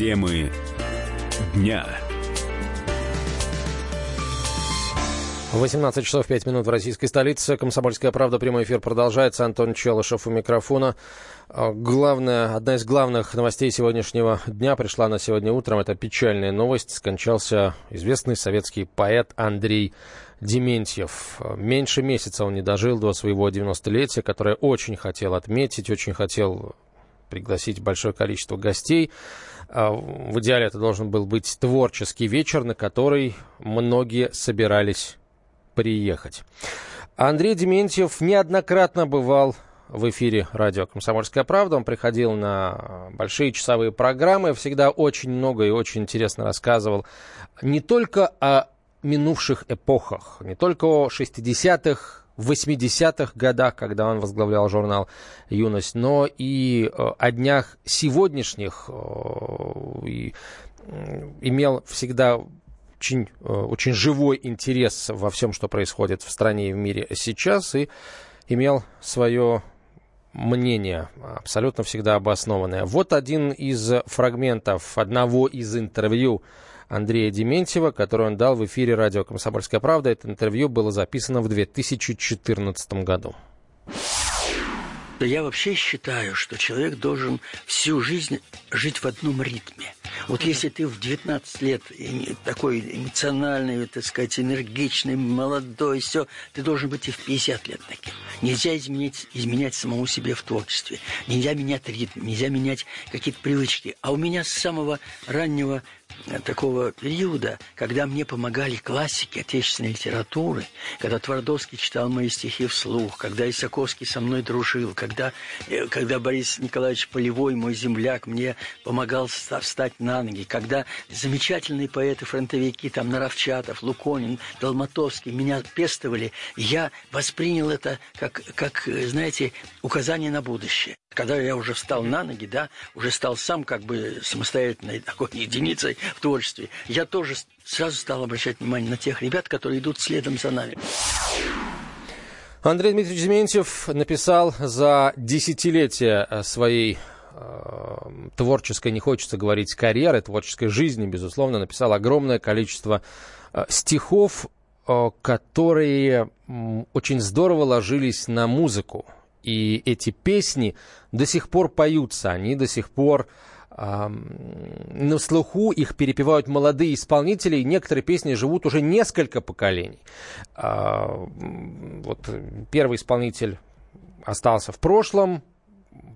Темы дня. 18 часов 5 минут в российской столице. Комсомольская правда. Прямой эфир продолжается. Антон Челышев у микрофона. А, главная, одна из главных новостей сегодняшнего дня пришла на сегодня утром. Это печальная новость. Скончался известный советский поэт Андрей Дементьев. Меньше месяца он не дожил до своего 90-летия, которое очень хотел отметить, очень хотел пригласить большое количество гостей. А, в идеале это должен был быть творческий вечер, на который многие собирались приехать. Андрей Дементьев неоднократно бывал в эфире радио «Комсомольская правда». Он приходил на большие часовые программы, всегда очень много и очень интересно рассказывал не только о минувших эпохах, не только о 60-х, 80-х годах, когда он возглавлял журнал «Юность», но и э, о днях сегодняшних э, и имел всегда очень, э, очень живой интерес во всем, что происходит в стране и в мире сейчас, и имел свое мнение, абсолютно всегда обоснованное. Вот один из фрагментов одного из интервью Андрея Дементьева, которое он дал в эфире радио «Комсомольская правда». Это интервью было записано в 2014 году. Я вообще считаю, что человек должен всю жизнь жить в одном ритме. Вот если ты в 19 лет такой эмоциональный, так сказать, энергичный, молодой, все, ты должен быть и в 50 лет таким. Нельзя изменить, изменять самому себе в творчестве. Нельзя менять ритм, нельзя менять какие-то привычки. А у меня с самого раннего такого периода, когда мне помогали классики отечественной литературы, когда Твардовский читал мои стихи вслух, когда Исаковский со мной дружил, когда, э, когда Борис Николаевич Полевой, мой земляк, мне помогал встать на ноги, когда замечательные поэты-фронтовики, там, Наровчатов, Луконин, Долматовский меня пестовали, я воспринял это как, как, знаете, указание на будущее. Когда я уже встал на ноги, да, уже стал сам как бы самостоятельной такой единицей в творчестве, я тоже сразу стал обращать внимание на тех ребят, которые идут следом за нами. Андрей Дмитриевич Дементьев написал за десятилетие э, своей э, творческой, не хочется говорить, карьеры, творческой жизни, безусловно, написал огромное количество э, стихов, э, которые э, очень здорово ложились на музыку. И эти песни до сих пор поются, они до сих пор на слуху, их перепевают молодые исполнители, и некоторые песни живут уже несколько поколений. Э, вот первый исполнитель остался в прошлом,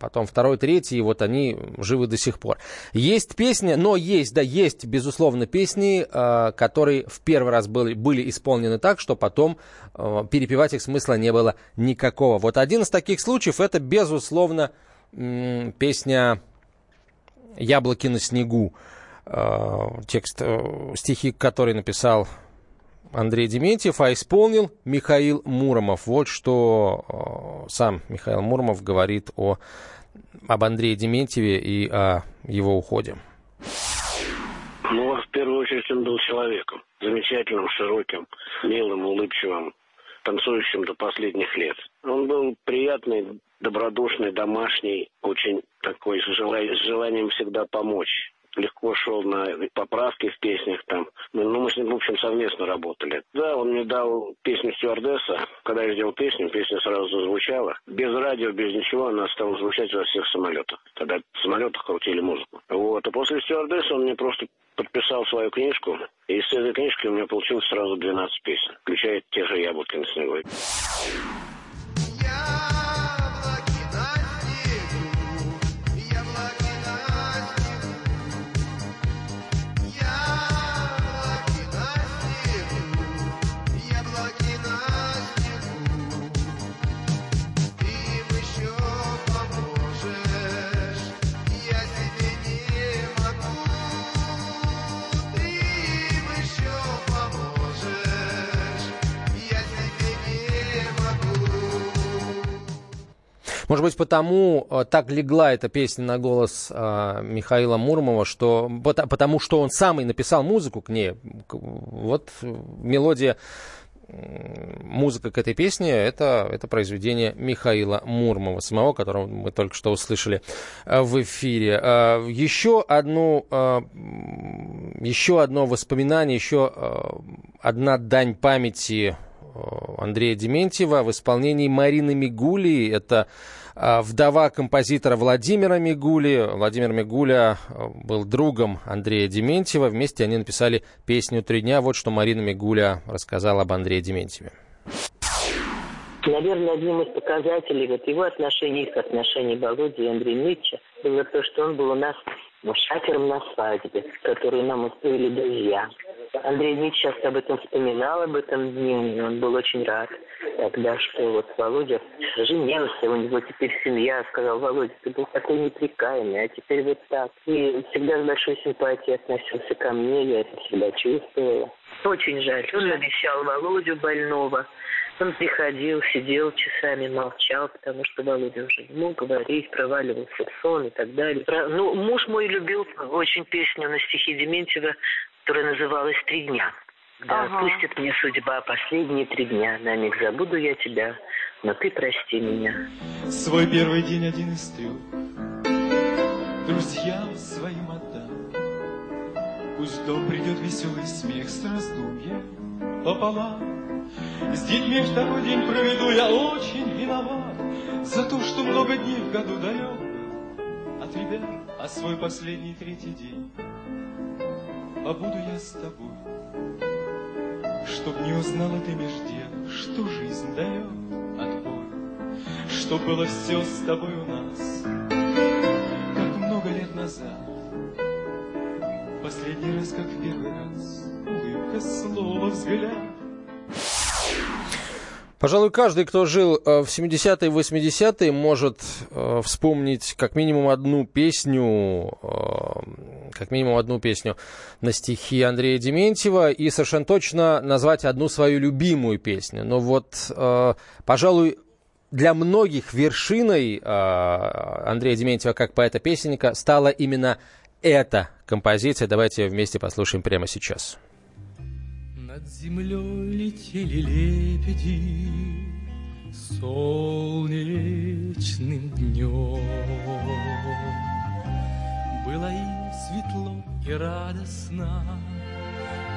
потом второй, третий, и вот они живы до сих пор. Есть песни, но есть, да, есть, безусловно, песни, э, которые в первый раз были, были исполнены так, что потом э, перепевать их смысла не было никакого. Вот один из таких случаев, это, безусловно, э, песня «Яблоки на снегу», э, текст, э, стихи, который написал Андрей Дементьев, а исполнил Михаил Муромов. Вот что э, сам Михаил Муромов говорит о, об Андрее Дементьеве и о его уходе. Ну, в первую очередь он был человеком. Замечательным, широким, милым, улыбчивым, танцующим до последних лет. Он был приятный, добродушный, домашний, очень такой с, желанием всегда помочь легко шел на поправки в песнях там. Ну, ну, мы с ним, в общем, совместно работали. Да, он мне дал песню «Стюардесса». Когда я сделал песню, песня сразу зазвучала. Без радио, без ничего она стала звучать во всех самолетах. Тогда в самолетах крутили музыку. Вот. А после «Стюардессы» он мне просто подписал свою книжку. И с этой книжки у меня получилось сразу 12 песен, включая те же «Яблоки на снегу». Может быть, потому э, так легла эта песня на голос э, Михаила Муромова, что, потому что он сам и написал музыку к ней. Вот мелодия музыка к этой песне это, это произведение Михаила Мурмова, самого, которого мы только что услышали э, в эфире. Еще, одну, э, еще одно воспоминание, еще одна дань памяти Андрея Дементьева в исполнении Марины Мигули. Это вдова композитора Владимира Мигули. Владимир Мигуля был другом Андрея Дементьева. Вместе они написали песню «Три дня». Вот что Марина Мигуля рассказала об Андрее Дементьеве. Наверное, одним из показателей вот его отношений, их отношений Володи и Андрея Ильича было то, что он был у нас шафером на свадьбе, которую нам устроили друзья. Андрей Ильич часто об этом вспоминал, об этом дне, он был очень рад тогда, что вот Володя женился, у него теперь семья, сказал, Володя, ты был такой неприкаянный, а теперь вот так. И всегда с большой симпатией относился ко мне, я это всегда чувствовала. Очень жаль, он навещал Володю больного, он приходил, сидел часами, молчал, потому что Володя уже не мог говорить, проваливался в сон и так далее. Ну, муж мой любил очень песню на стихи Дементьева, которая называлась «Три дня». Да, ага. пустит мне судьба последние три дня, на миг забуду я тебя, но ты прости меня. Свой первый день один из трех Друзьям своим отдам Пусть дом придет веселый смех с раздумьем пополам. С детьми в такой день проведу, я очень виноват За то, что много дней в году далек От ребят, а свой последний третий день. Побуду я с тобой Чтоб не узнала ты меж дел, что жизнь дает отбой Чтоб было все с тобой у нас Как много лет назад. Последний раз, как в первый раз Улыбка, слово, взгляд Пожалуй, каждый, кто жил э, в 70-е и 80-е, может э, вспомнить как минимум одну песню, э, как минимум одну песню на стихи Андрея Дементьева и совершенно точно назвать одну свою любимую песню. Но вот, пожалуй, для многих вершиной Андрея Дементьева как поэта-песенника стала именно эта композиция. Давайте вместе послушаем прямо сейчас. Над землей летели лебеди солнечным днем. Было им светло и радостно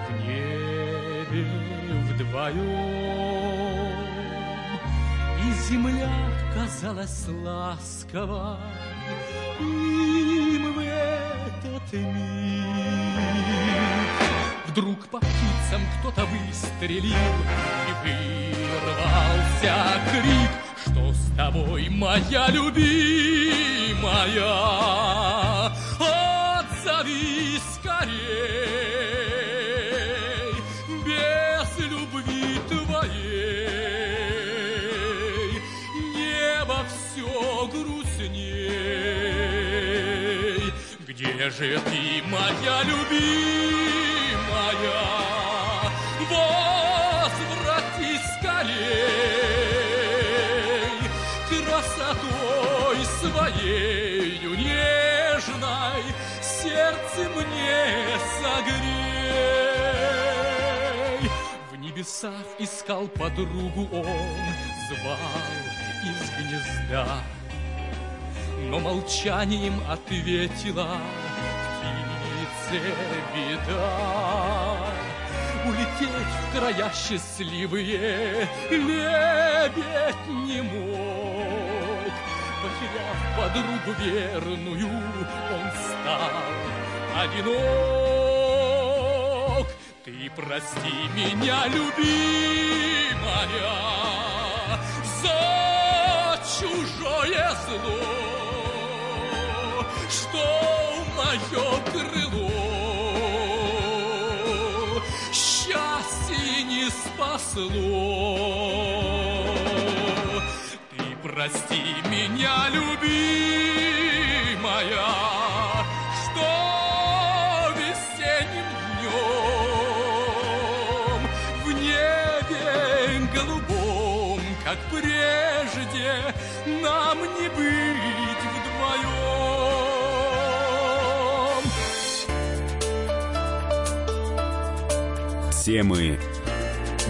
в небе вдвоем. И земля казалась ласковой им в этот миг Вдруг по птицам кто-то выстрелил, И вырвался крик, Что с тобой, моя любимая? Отзови скорей, Без любви твоей Небо все грустней. Где же ты, моя любимая? Моя, возврати скорей красотой своею нежной сердце мне согрей. В небесах искал подругу он, звал из гнезда, но молчанием ответила сердце беда. Улететь в края счастливые лебедь не мог. Потеряв подругу верную, он стал одинок. Ты прости меня, любимая, за чужое зло, что мое спасло. Ты прости меня, любимая, что весенним днем в небе голубом, как прежде, нам не быть вдвоем. Темы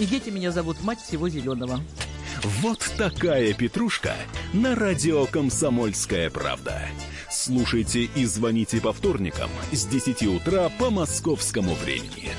И дети меня зовут мать всего зеленого. Вот такая петрушка на радио «Комсомольская правда». Слушайте и звоните по вторникам с 10 утра по московскому времени.